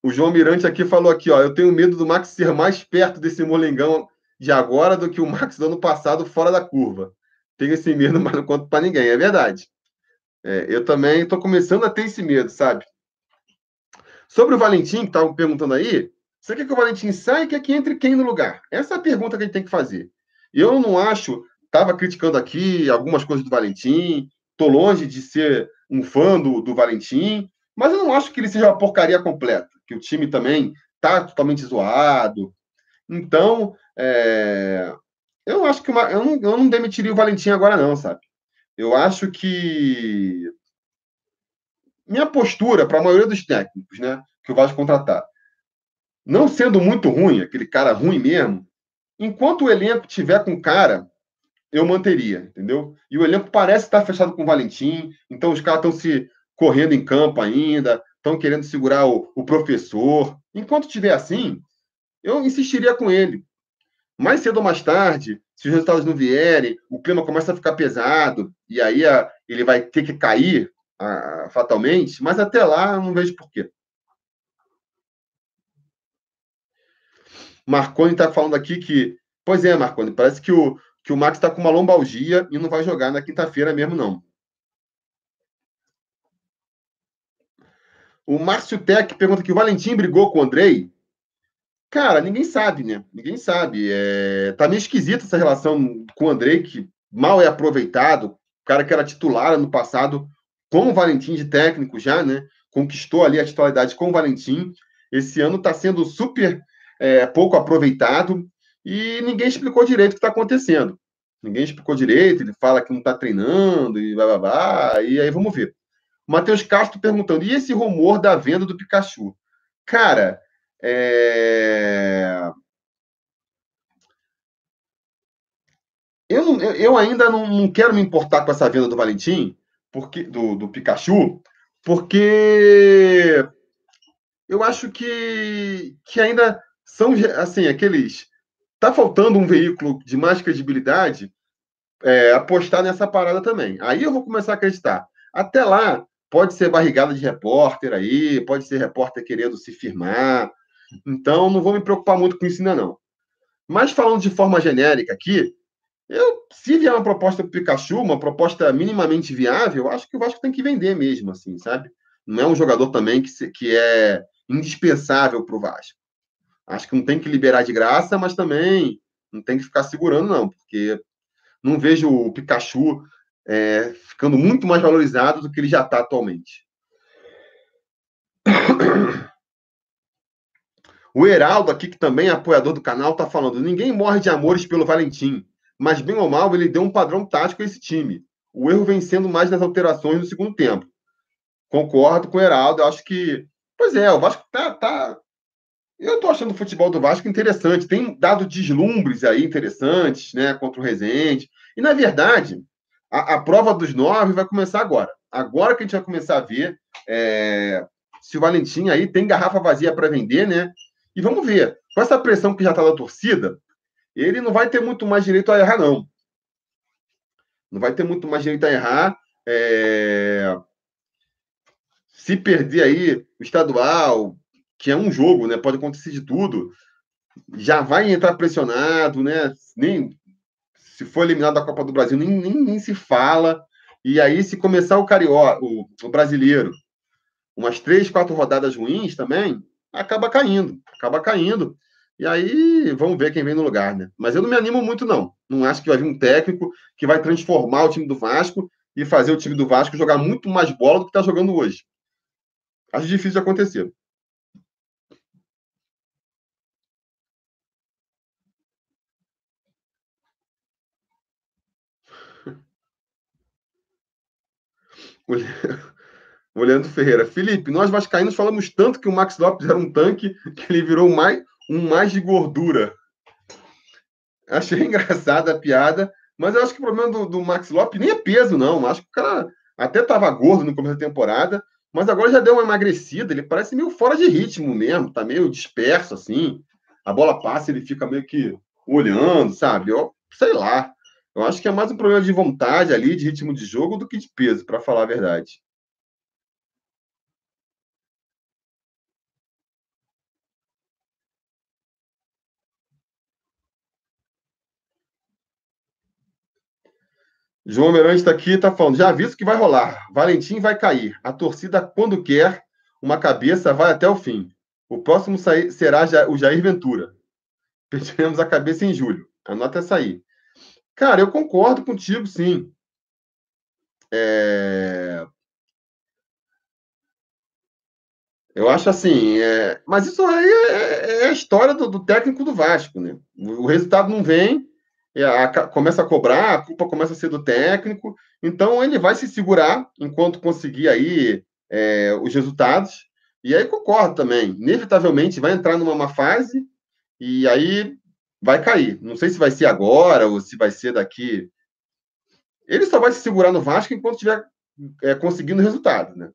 O João Mirante aqui falou aqui, ó, eu tenho medo do Max ser mais perto desse molengão de agora do que o Max do ano passado fora da curva. Tenho esse medo, mas não conto para ninguém, é verdade. É, eu também estou começando a ter esse medo, sabe? Sobre o Valentim, que estavam perguntando aí, você quer que o Valentim saia e quer que entre quem no lugar? Essa é a pergunta que a gente tem que fazer. Eu não acho, estava criticando aqui algumas coisas do Valentim, estou longe de ser um fã do, do Valentim, mas eu não acho que ele seja uma porcaria completa que o time também está totalmente zoado. Então, é, eu acho que uma, eu, não, eu não demitiria o Valentim agora, não, sabe? Eu acho que minha postura para a maioria dos técnicos, né, que o Vasco contratar, não sendo muito ruim, aquele cara ruim mesmo, enquanto o elenco tiver com cara, eu manteria, entendeu? E o elenco parece estar fechado com o Valentim, então os caras estão se correndo em campo ainda, estão querendo segurar o, o professor. Enquanto tiver assim, eu insistiria com ele. Mais cedo ou mais tarde, se os resultados não vierem, o clima começa a ficar pesado, e aí a, ele vai ter que cair fatalmente, mas até lá eu não vejo porquê. Marconi está falando aqui que. Pois é, Marconi, parece que o, que o Max está com uma lombalgia e não vai jogar na quinta-feira mesmo, não. O Márcio Tech pergunta que o Valentim brigou com o Andrei. Cara, ninguém sabe, né? Ninguém sabe. É... Tá meio esquisita essa relação com o Andrei, que mal é aproveitado. O cara que era titular no passado, com o Valentim de técnico já, né? Conquistou ali a titularidade com o Valentim. Esse ano está sendo super é, pouco aproveitado e ninguém explicou direito o que está acontecendo. Ninguém explicou direito, ele fala que não está treinando e blá blá blá, e aí vamos ver. Matheus Castro perguntando: e esse rumor da venda do Pikachu? Cara, é... eu, eu ainda não, não, quero me importar com essa venda do Valentim, porque do, do Pikachu, porque eu acho que, que ainda são, assim, aqueles. Tá faltando um veículo de mais credibilidade é, apostar nessa parada também. Aí eu vou começar a acreditar. Até lá, pode ser barrigada de repórter aí, pode ser repórter querendo se firmar. Então, não vou me preocupar muito com isso ainda não. Mas falando de forma genérica aqui, eu, se vier uma proposta para Pikachu, uma proposta minimamente viável, acho que o Vasco tem que vender mesmo, assim, sabe? Não é um jogador também que, que é indispensável para o Vasco. Acho que não tem que liberar de graça, mas também não tem que ficar segurando, não, porque não vejo o Pikachu é, ficando muito mais valorizado do que ele já está atualmente. O Heraldo aqui, que também é apoiador do canal, está falando: ninguém morre de amores pelo Valentim, mas bem ou mal ele deu um padrão tático a esse time. O erro vem sendo mais nas alterações no segundo tempo. Concordo com o Heraldo, acho que. Pois é, o Vasco tá. tá... Eu tô achando o futebol do Vasco interessante. Tem dado deslumbres aí interessantes, né? Contra o Rezende. E, na verdade, a, a prova dos nove vai começar agora. Agora que a gente vai começar a ver é, se o Valentim aí tem garrafa vazia para vender, né? E vamos ver, com essa pressão que já está da torcida, ele não vai ter muito mais direito a errar, não. Não vai ter muito mais direito a errar. É... Se perder aí o estadual, que é um jogo, né? Pode acontecer de tudo. Já vai entrar pressionado, né? Nem se for eliminado da Copa do Brasil, nem, nem, nem se fala. E aí, se começar o carioca, o, o brasileiro, umas três, quatro rodadas ruins também, acaba caindo, acaba caindo. E aí, vamos ver quem vem no lugar, né? Mas eu não me animo muito, não. Não acho que vai vir um técnico que vai transformar o time do Vasco e fazer o time do Vasco jogar muito mais bola do que está jogando hoje. Acho difícil de acontecer. O Leandro Ferreira. Felipe, nós vascaínos falamos tanto que o Max Lopes era um tanque que ele virou mais, um mais de gordura. Achei engraçada a piada, mas eu acho que o problema do, do Max Lopes nem é peso, não. Acho que o cara até estava gordo no começo da temporada, mas agora já deu uma emagrecida. Ele parece meio fora de ritmo mesmo, tá meio disperso assim. A bola passa, ele fica meio que olhando, sabe? Eu sei lá. Eu acho que é mais um problema de vontade ali, de ritmo de jogo, do que de peso, para falar a verdade. João Miranda está aqui está falando, já aviso que vai rolar. Valentim vai cair. A torcida, quando quer, uma cabeça vai até o fim. O próximo será o Jair Ventura. Perderemos a cabeça em julho. Anota essa aí. Cara, eu concordo contigo, sim. É... Eu acho assim, é... mas isso aí é, é a história do, do, técnico do Vasco, né? O resultado não vem, a, começa a cobrar, a culpa começa a ser do técnico, então ele vai se segurar enquanto conseguir aí é, os resultados. E aí concordo também, inevitavelmente vai entrar numa má fase e aí vai cair. Não sei se vai ser agora ou se vai ser daqui. Ele só vai se segurar no Vasco enquanto estiver é, conseguindo resultado, né?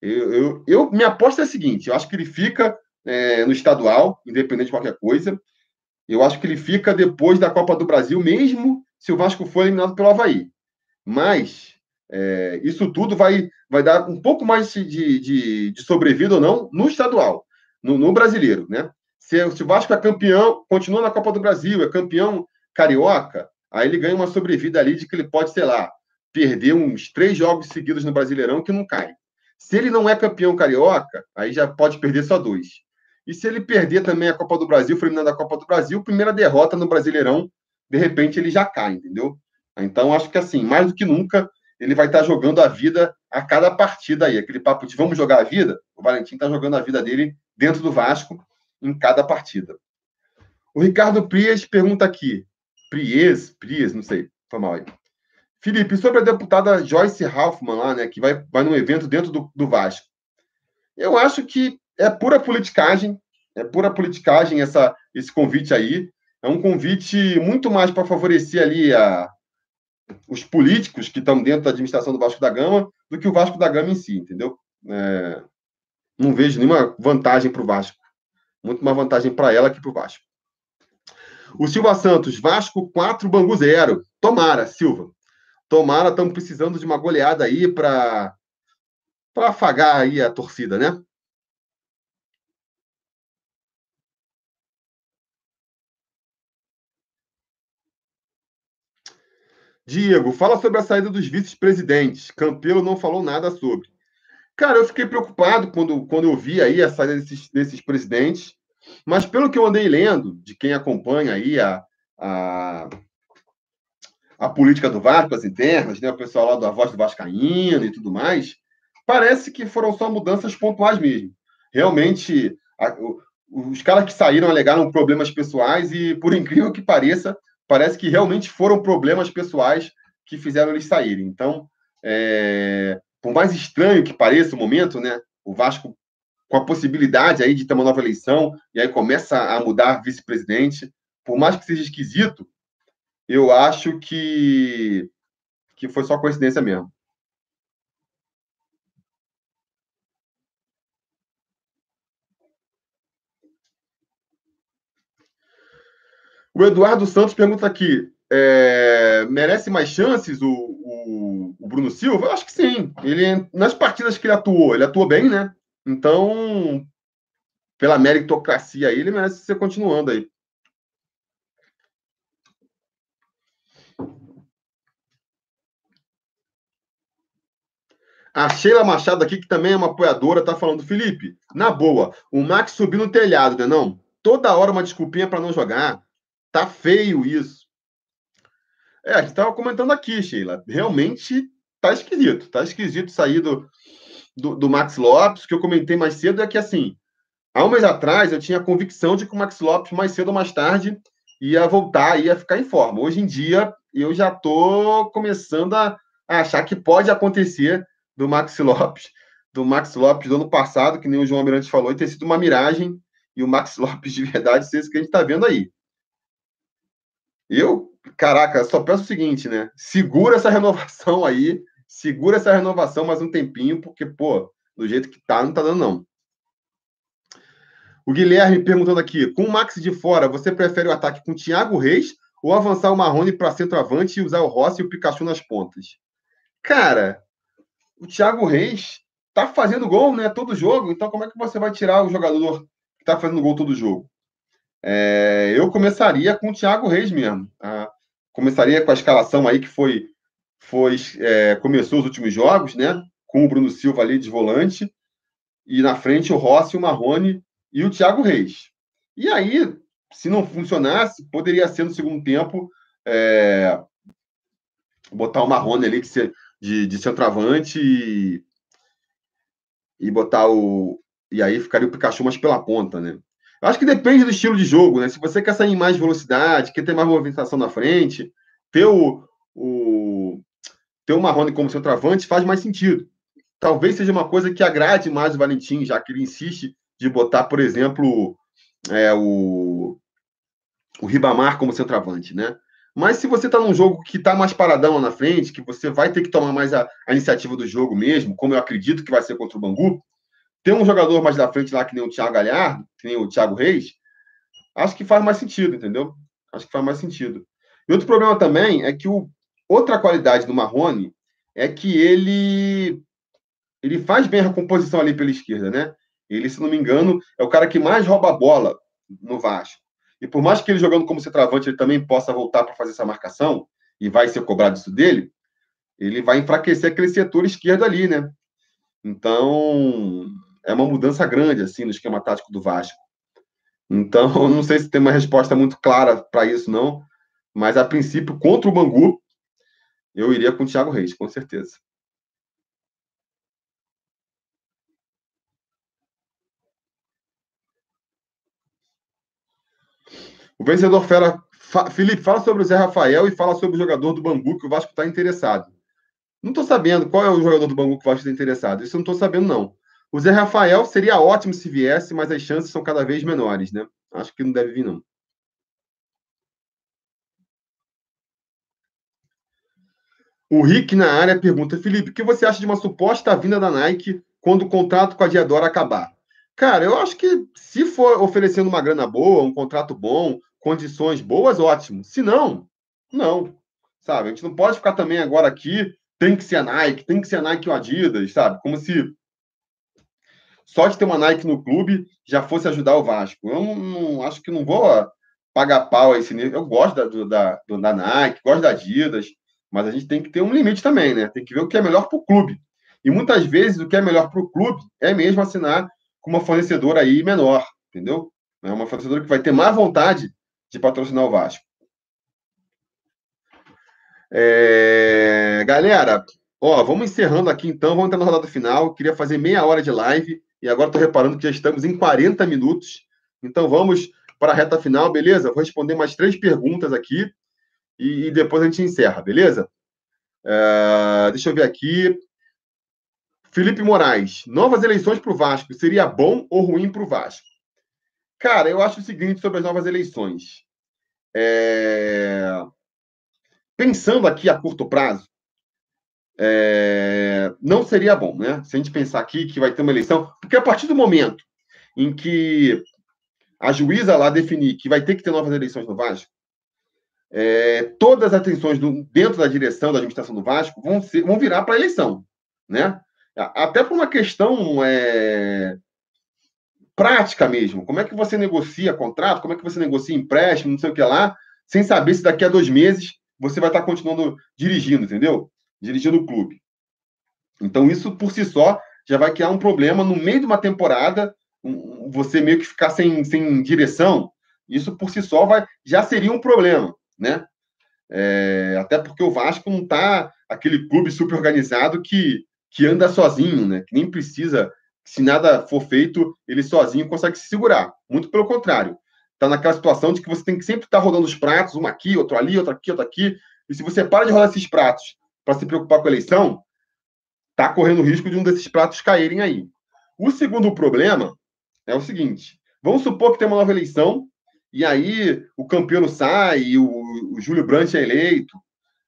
Eu, eu, eu, minha aposta é a seguinte: eu acho que ele fica é, no estadual, independente de qualquer coisa. Eu acho que ele fica depois da Copa do Brasil, mesmo se o Vasco for eliminado pelo Havaí. Mas é, isso tudo vai, vai dar um pouco mais de, de, de sobrevida ou não no estadual, no, no brasileiro, né? Se, se, o Vasco é campeão, continua na Copa do Brasil, é campeão carioca, aí ele ganha uma sobrevida ali de que ele pode, sei lá, perder uns três jogos seguidos no Brasileirão que não cai. Se ele não é campeão carioca, aí já pode perder só dois. E se ele perder também a Copa do Brasil, for eliminado da Copa do Brasil, primeira derrota no Brasileirão, de repente ele já cai, entendeu? Então, acho que assim, mais do que nunca, ele vai estar jogando a vida a cada partida aí. Aquele papo de vamos jogar a vida, o Valentim está jogando a vida dele dentro do Vasco em cada partida. O Ricardo Prias pergunta aqui. Prias, Prias, não sei, foi mal aí. Felipe, sobre a deputada Joyce Halfman lá, né, que vai, vai num evento dentro do, do Vasco. Eu acho que é pura politicagem, é pura politicagem essa, esse convite aí. É um convite muito mais para favorecer ali a, os políticos que estão dentro da administração do Vasco da Gama do que o Vasco da Gama em si, entendeu? É, não vejo nenhuma vantagem para o Vasco Muito mais vantagem para ela que para o Vasco. O Silva Santos, Vasco 4, Bangu 0. Tomara, Silva. Tomara, estamos precisando de uma goleada aí para para afagar aí a torcida, né? Diego, fala sobre a saída dos vice-presidentes. Campelo não falou nada sobre. Cara, eu fiquei preocupado quando, quando eu vi aí a saída desses, desses presidentes, mas pelo que eu andei lendo, de quem acompanha aí a, a, a política do Vasco, as internas, né, o pessoal lá da Voz do Vascaíno e tudo mais, parece que foram só mudanças pontuais mesmo. Realmente, a, os caras que saíram alegaram problemas pessoais e, por incrível que pareça, parece que realmente foram problemas pessoais que fizeram eles saírem. Então, é, por mais estranho que pareça o momento, né, o Vasco com a possibilidade aí de ter uma nova eleição e aí começa a mudar vice-presidente, por mais que seja esquisito, eu acho que que foi só coincidência mesmo. O Eduardo Santos pergunta aqui: é, merece mais chances o, o, o, Bruno Silva? Eu acho que sim. Ele, nas partidas que ele atuou, ele atuou bem, né? Então, pela meritocracia aí, ele merece ser continuando aí. A Sheila Machado aqui, que também é uma apoiadora, tá falando, Felipe, na boa, o Max subiu no telhado, né não? Toda hora uma desculpinha para não jogar. Tá feio isso. É, a gente estava comentando aqui, Sheila. Realmente tá esquisito. Tá esquisito sair do, do, do, Max Lopes. O que eu comentei mais cedo é que, assim, há um mês atrás eu tinha a convicção de que o Max Lopes, mais cedo ou mais tarde, ia voltar, ia ficar em forma. Hoje em dia, eu já tô começando a, a achar que pode acontecer do Max Lopes, do Max Lopes do ano passado, que nem o João Almirante falou, e ter sido uma miragem, e o Max Lopes de verdade ser isso que a gente está vendo aí. Eu, caraca, só peço o seguinte, né? Segura essa renovação aí, segura essa renovação mais um tempinho, porque, pô, do jeito que tá, não tá dando, não. O Guilherme perguntando aqui: com o Max de fora, você prefere o ataque com o Thiago Reis ou avançar o Marrone para centroavante e usar o Rossi e o Pikachu nas pontas? Cara, o Thiago Reis tá fazendo gol, né? Todo jogo, então como é que você vai tirar o jogador que tá fazendo gol todo jogo? É, eu começaria com o Thiago Reis mesmo. Tá? Começaria com a escalação aí que foi, foi é, começou os últimos jogos, né? Com o Bruno Silva ali de volante. E na frente o Rossi, o Marrone e o Thiago Reis. E aí, se não funcionasse, poderia ser no segundo tempo é, botar o Marrone ali que de, de centroavante e, e botar o. E aí ficaria o Pikachu mais pela ponta, né? Eu acho que depende do estilo de jogo, né? Se você quer sair em mais velocidade, quer ter mais movimentação na frente, ter o, o, ter o Marrone como centroavante faz mais sentido. Talvez seja uma coisa que agrade mais o Valentim, já que ele insiste de botar, por exemplo, é, o, o Ribamar como centroavante, né? Mas se você está num jogo que está mais paradão na frente, que você vai ter que tomar mais a, a, iniciativa do jogo mesmo, como eu acredito que vai ser contra o Bangu, ter um jogador mais da frente lá, que nem o Thiago Galhardo, que nem o Thiago Reis, acho que faz mais sentido, entendeu? Acho que faz mais sentido. E outro problema também é que o, outra qualidade do Marrone é que ele ele faz bem a recomposição ali pela esquerda, né? Ele, se não me engano, é o cara que mais rouba a bola no Vasco. E por mais que ele jogando como centroavante, ele também possa voltar para fazer essa marcação, e vai ser cobrado isso dele, ele vai enfraquecer aquele setor esquerdo ali, né? Então, é uma mudança grande assim no esquema tático do Vasco. Então, não sei se tem uma resposta muito clara para isso, não. Mas, a princípio, contra o Bangu, eu iria com o Thiago Reis, com certeza. O vencedor fera. Felipe, fala sobre o Zé Rafael e fala sobre o jogador do Bangu que o Vasco está interessado. Não estou sabendo qual é o jogador do Bangu que o Vasco está interessado. Isso eu não estou sabendo, não. O Zé Rafael seria ótimo se viesse, mas as chances são cada vez menores, né? Acho que não deve vir, não. O Rick na área pergunta: Felipe, o que você acha de uma suposta vinda da Nike quando o contrato com a Diadora acabar? Cara, eu acho que se for oferecendo uma grana boa, um contrato bom, condições boas, ótimo. Se não, não. Sabe? A gente não pode ficar também agora aqui, tem que ser a Nike, tem que ser a Nike ou Adidas, sabe? Como se só de ter uma Nike no clube já fosse ajudar o Vasco. Eu não, não acho que não vou pagar pau a esse nível. Eu gosto da, da, da Nike, gosto da Adidas, mas a gente tem que ter um limite também, né? Tem que ver o que é melhor para o clube. E muitas vezes o que é melhor para o clube é mesmo assinar com uma fornecedora aí menor, entendeu? É uma fornecedora que vai ter mais vontade de patrocinar o Vasco. É... Galera, ó, vamos encerrando aqui então, vamos entrar na rodada final. Queria fazer meia hora de live e agora estou reparando que já estamos em 40 minutos. Então vamos para a reta final, beleza? Vou responder mais três perguntas aqui e, e depois a gente encerra, beleza? É... Deixa eu ver aqui. Felipe Moraes, novas eleições para o Vasco, seria bom ou ruim para o Vasco? Cara, eu acho o seguinte sobre as novas eleições. É... Pensando aqui a curto prazo, é... não seria bom, né? Se a gente pensar aqui que vai ter uma eleição, porque a partir do momento em que a juíza lá definir que vai ter que ter novas eleições no Vasco, é... todas as atenções do... dentro da direção da administração do Vasco vão, ser... vão virar para a eleição, né? Até por uma questão é, prática mesmo. Como é que você negocia contrato? Como é que você negocia empréstimo? Não sei o que lá, sem saber se daqui a dois meses você vai estar continuando dirigindo, entendeu? Dirigindo o clube. Então, isso por si só já vai criar um problema no meio de uma temporada, você meio que ficar sem, sem direção. Isso por si só vai, já seria um problema, né? É, até porque o Vasco não está aquele clube super organizado que que anda sozinho, né? Que nem precisa, se nada for feito, ele sozinho consegue se segurar. Muito pelo contrário. Está naquela situação de que você tem que sempre estar tá rodando os pratos, um aqui, outro ali, outro aqui, outro aqui. E se você para de rodar esses pratos para se preocupar com a eleição, está correndo risco de um desses pratos caírem aí. O segundo problema é o seguinte: vamos supor que tem uma nova eleição, e aí o campeão sai, o, o Júlio Brandt é eleito.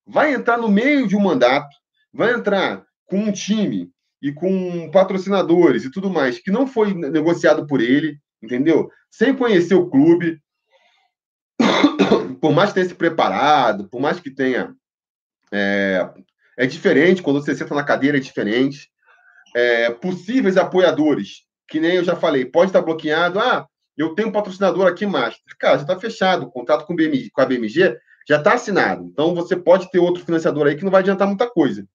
Vai entrar no meio de um mandato, vai entrar com um time e com patrocinadores e tudo mais que não foi negociado por ele, entendeu? Sem conhecer o clube, por mais que tenha se preparado, por mais que tenha. É, é diferente, quando você senta na cadeira, é diferente. É, possíveis apoiadores, que nem eu já falei, pode estar bloqueado. Ah, eu tenho um patrocinador aqui, Master. Cara, já está fechado. O contrato com, BMG, com a BMG já está assinado. Então, você pode ter outro financiador aí que não vai adiantar muita coisa.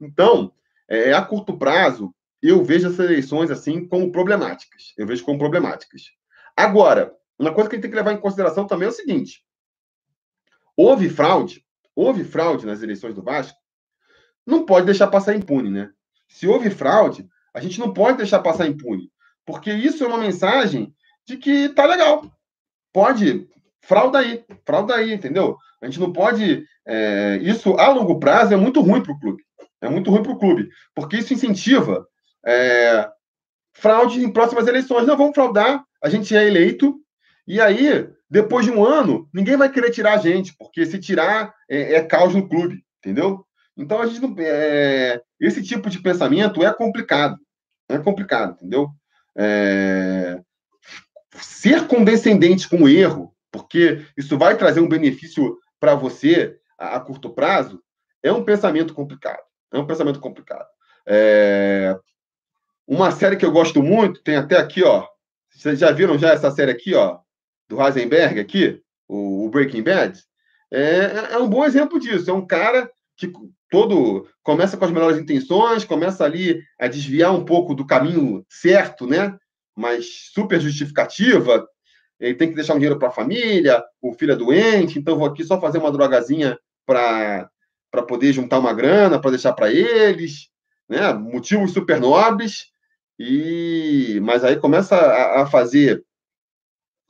Então, é, a curto prazo, eu vejo essas eleições assim como problemáticas. Eu vejo como problemáticas. Agora, uma coisa que a gente tem que levar em consideração também é o seguinte: houve fraude, houve fraude nas eleições do Vasco, não pode deixar passar impune, né? Se houve fraude, a gente não pode deixar passar impune, porque isso é uma mensagem de que tá legal. Pode, frauda aí, frauda aí, entendeu? A gente não pode. É, isso a longo prazo é muito ruim para o clube. É muito ruim para o clube, porque isso incentiva é, fraude em próximas eleições. Não, vamos fraudar, a gente é eleito, e aí, depois de um ano, ninguém vai querer tirar a gente, porque se tirar é, é caos no clube, entendeu? Então, a gente não, é, esse tipo de pensamento é complicado. É complicado, entendeu? É, ser condescendente com o erro, porque isso vai trazer um benefício para você a, a curto prazo, é um pensamento complicado. É um pensamento complicado. É... Uma série que eu gosto muito, tem até aqui, ó. Vocês já viram já essa série aqui, ó? Do Heisenberg aqui, o, Breaking Bad? É, é um bom exemplo disso. É um cara que todo começa com as melhores intenções, começa ali a desviar um pouco do caminho certo, né? Mas super justificativa. Ele tem que deixar um dinheiro para a família, o filho é doente, então vou aqui só fazer uma drogadazinha para para poder juntar uma grana, para deixar para eles, né? motivos super nobres, e mas aí começa a, a fazer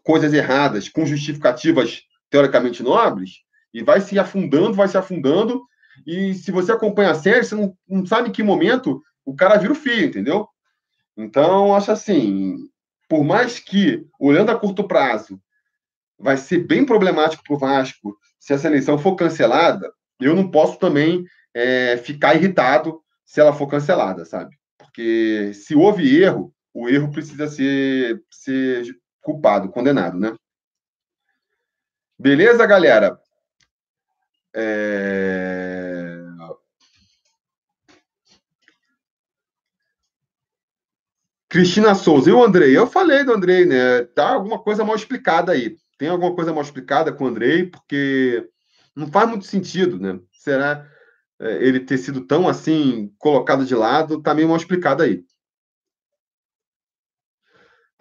coisas erradas com justificativas teoricamente nobres e vai se afundando, vai se afundando, e se você acompanha a série, você não, não sabe em que momento o cara vira o fio, entendeu? Então, acho assim, por mais que, olhando a curto prazo, vai ser bem problemático para o Vasco se essa eleição for cancelada, eu não posso também é, ficar irritado se ela for cancelada, sabe? Porque se houve erro, o erro precisa ser, ser culpado, condenado, né? Beleza, galera? É... Cristina Souza. E o Andrei? Eu falei do Andrei, né? Tá alguma coisa mal explicada aí. Tem alguma coisa mal explicada com o Andrei, porque não faz muito sentido, né? Será é, ele ter sido tão assim colocado de lado? Tá meio mal explicado aí.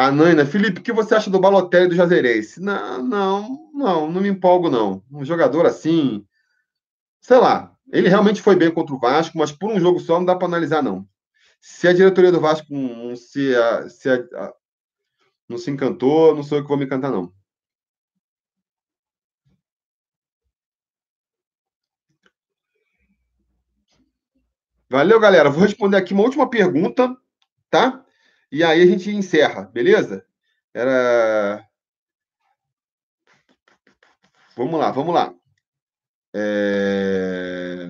A Naina, Felipe, o que você acha do Balotelli do Jazeirense? Não, não, não, não me empolgo, não. Um jogador assim, sei lá, ele realmente foi bem contra o Vasco, mas por um jogo só não dá para analisar, não. Se a diretoria do Vasco não se, se a, não se encantou, não sou eu que vou me encantar, não. Valeu, galera. Vou responder aqui uma última pergunta, tá? E aí a gente encerra, beleza? Era. Vamos lá, vamos lá. É...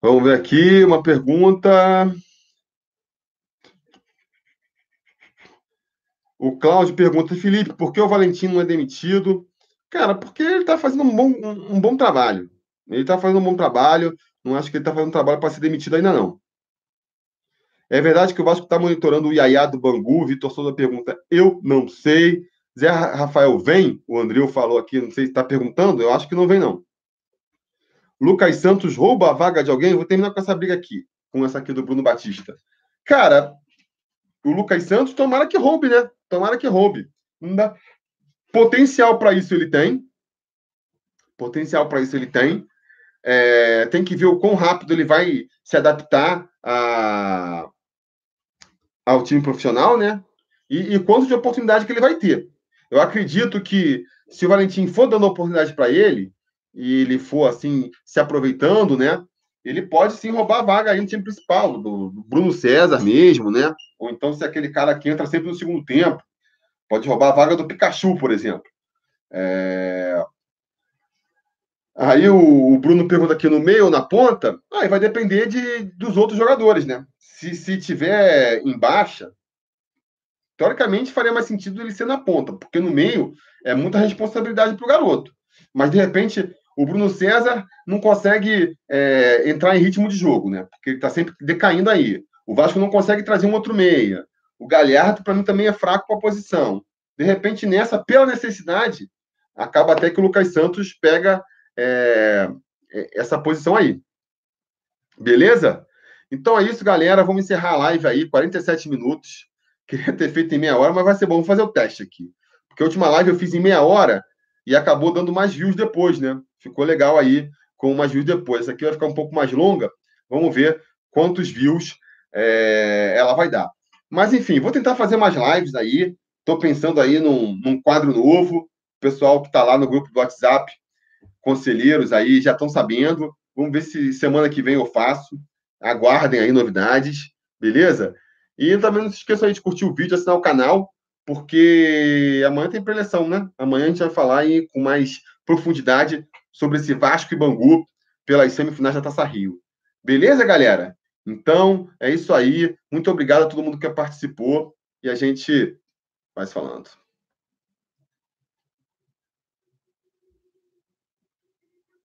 Vamos ver aqui uma pergunta. O Cláudio pergunta, Felipe, por que o Valentino não é demitido? Cara, porque ele está fazendo um bom, um, um, bom trabalho. Ele está fazendo um bom trabalho. Não acho que ele está fazendo um trabalho para ser demitido ainda, não. É verdade que o Vasco está monitorando o Iaiá do Bangu. Vitor Souza pergunta, eu não sei. Zé Rafael vem? O Andreu falou aqui, não sei se está perguntando. Eu acho que não vem, não. Lucas Santos rouba a vaga de alguém? Vou terminar com essa briga aqui, com essa aqui do Bruno Batista. Cara, o Lucas Santos, tomara que roube, né? Tomara que roube. Potencial para isso ele tem. Potencial para isso ele tem. É, tem que ver o quão rápido ele vai se adaptar a, ao time profissional, né? E, e quanto de oportunidade que ele vai ter. Eu acredito que se o Valentim for dando oportunidade para ele, e ele for assim se aproveitando, né? Ele pode sim roubar a vaga aí no time principal, do, do Bruno César mesmo, né? Ou então se aquele cara que entra sempre no segundo tempo, pode roubar a vaga do Pikachu, por exemplo. É... Aí o, o, Bruno pergunta aqui no meio ou na ponta, aí vai depender de, dos outros jogadores, né? Se, se tiver em baixa, teoricamente faria mais sentido ele ser na ponta, porque no meio é muita responsabilidade para o garoto. Mas de repente o Bruno César não consegue é, entrar em ritmo de jogo, né? Porque ele está sempre decaindo aí. O Vasco não consegue trazer um outro meia. O Galhardo, para mim, também é fraco para a posição. De repente, nessa, pela necessidade, acaba até que o Lucas Santos pega é, é essa posição aí. Beleza? Então é isso, galera. Vamos encerrar a live aí, 47 minutos. Queria ter feito em meia hora, mas vai ser bom. Fazer o teste aqui. Porque a última live eu fiz em meia hora e acabou dando mais views depois, né? Ficou legal aí com mais views depois. Essa aqui vai ficar um pouco mais longa. Vamos ver quantos views é, ela vai dar. Mas, enfim, vou tentar fazer mais lives aí. Estou pensando aí num, num, quadro novo. O pessoal que está lá no grupo do WhatsApp, conselheiros aí, já estão sabendo. Vamos ver se semana que vem eu faço. Aguardem aí novidades, beleza? E também não se esqueçam aí de curtir o vídeo, assinar o canal, porque amanhã tem preleção, né? Amanhã a gente vai falar aí com mais profundidade sobre esse Vasco e Bangu pelas semifinais da Taça Rio. Beleza, galera? Então, é isso aí. Muito obrigado a todo mundo que participou e a gente vai falando.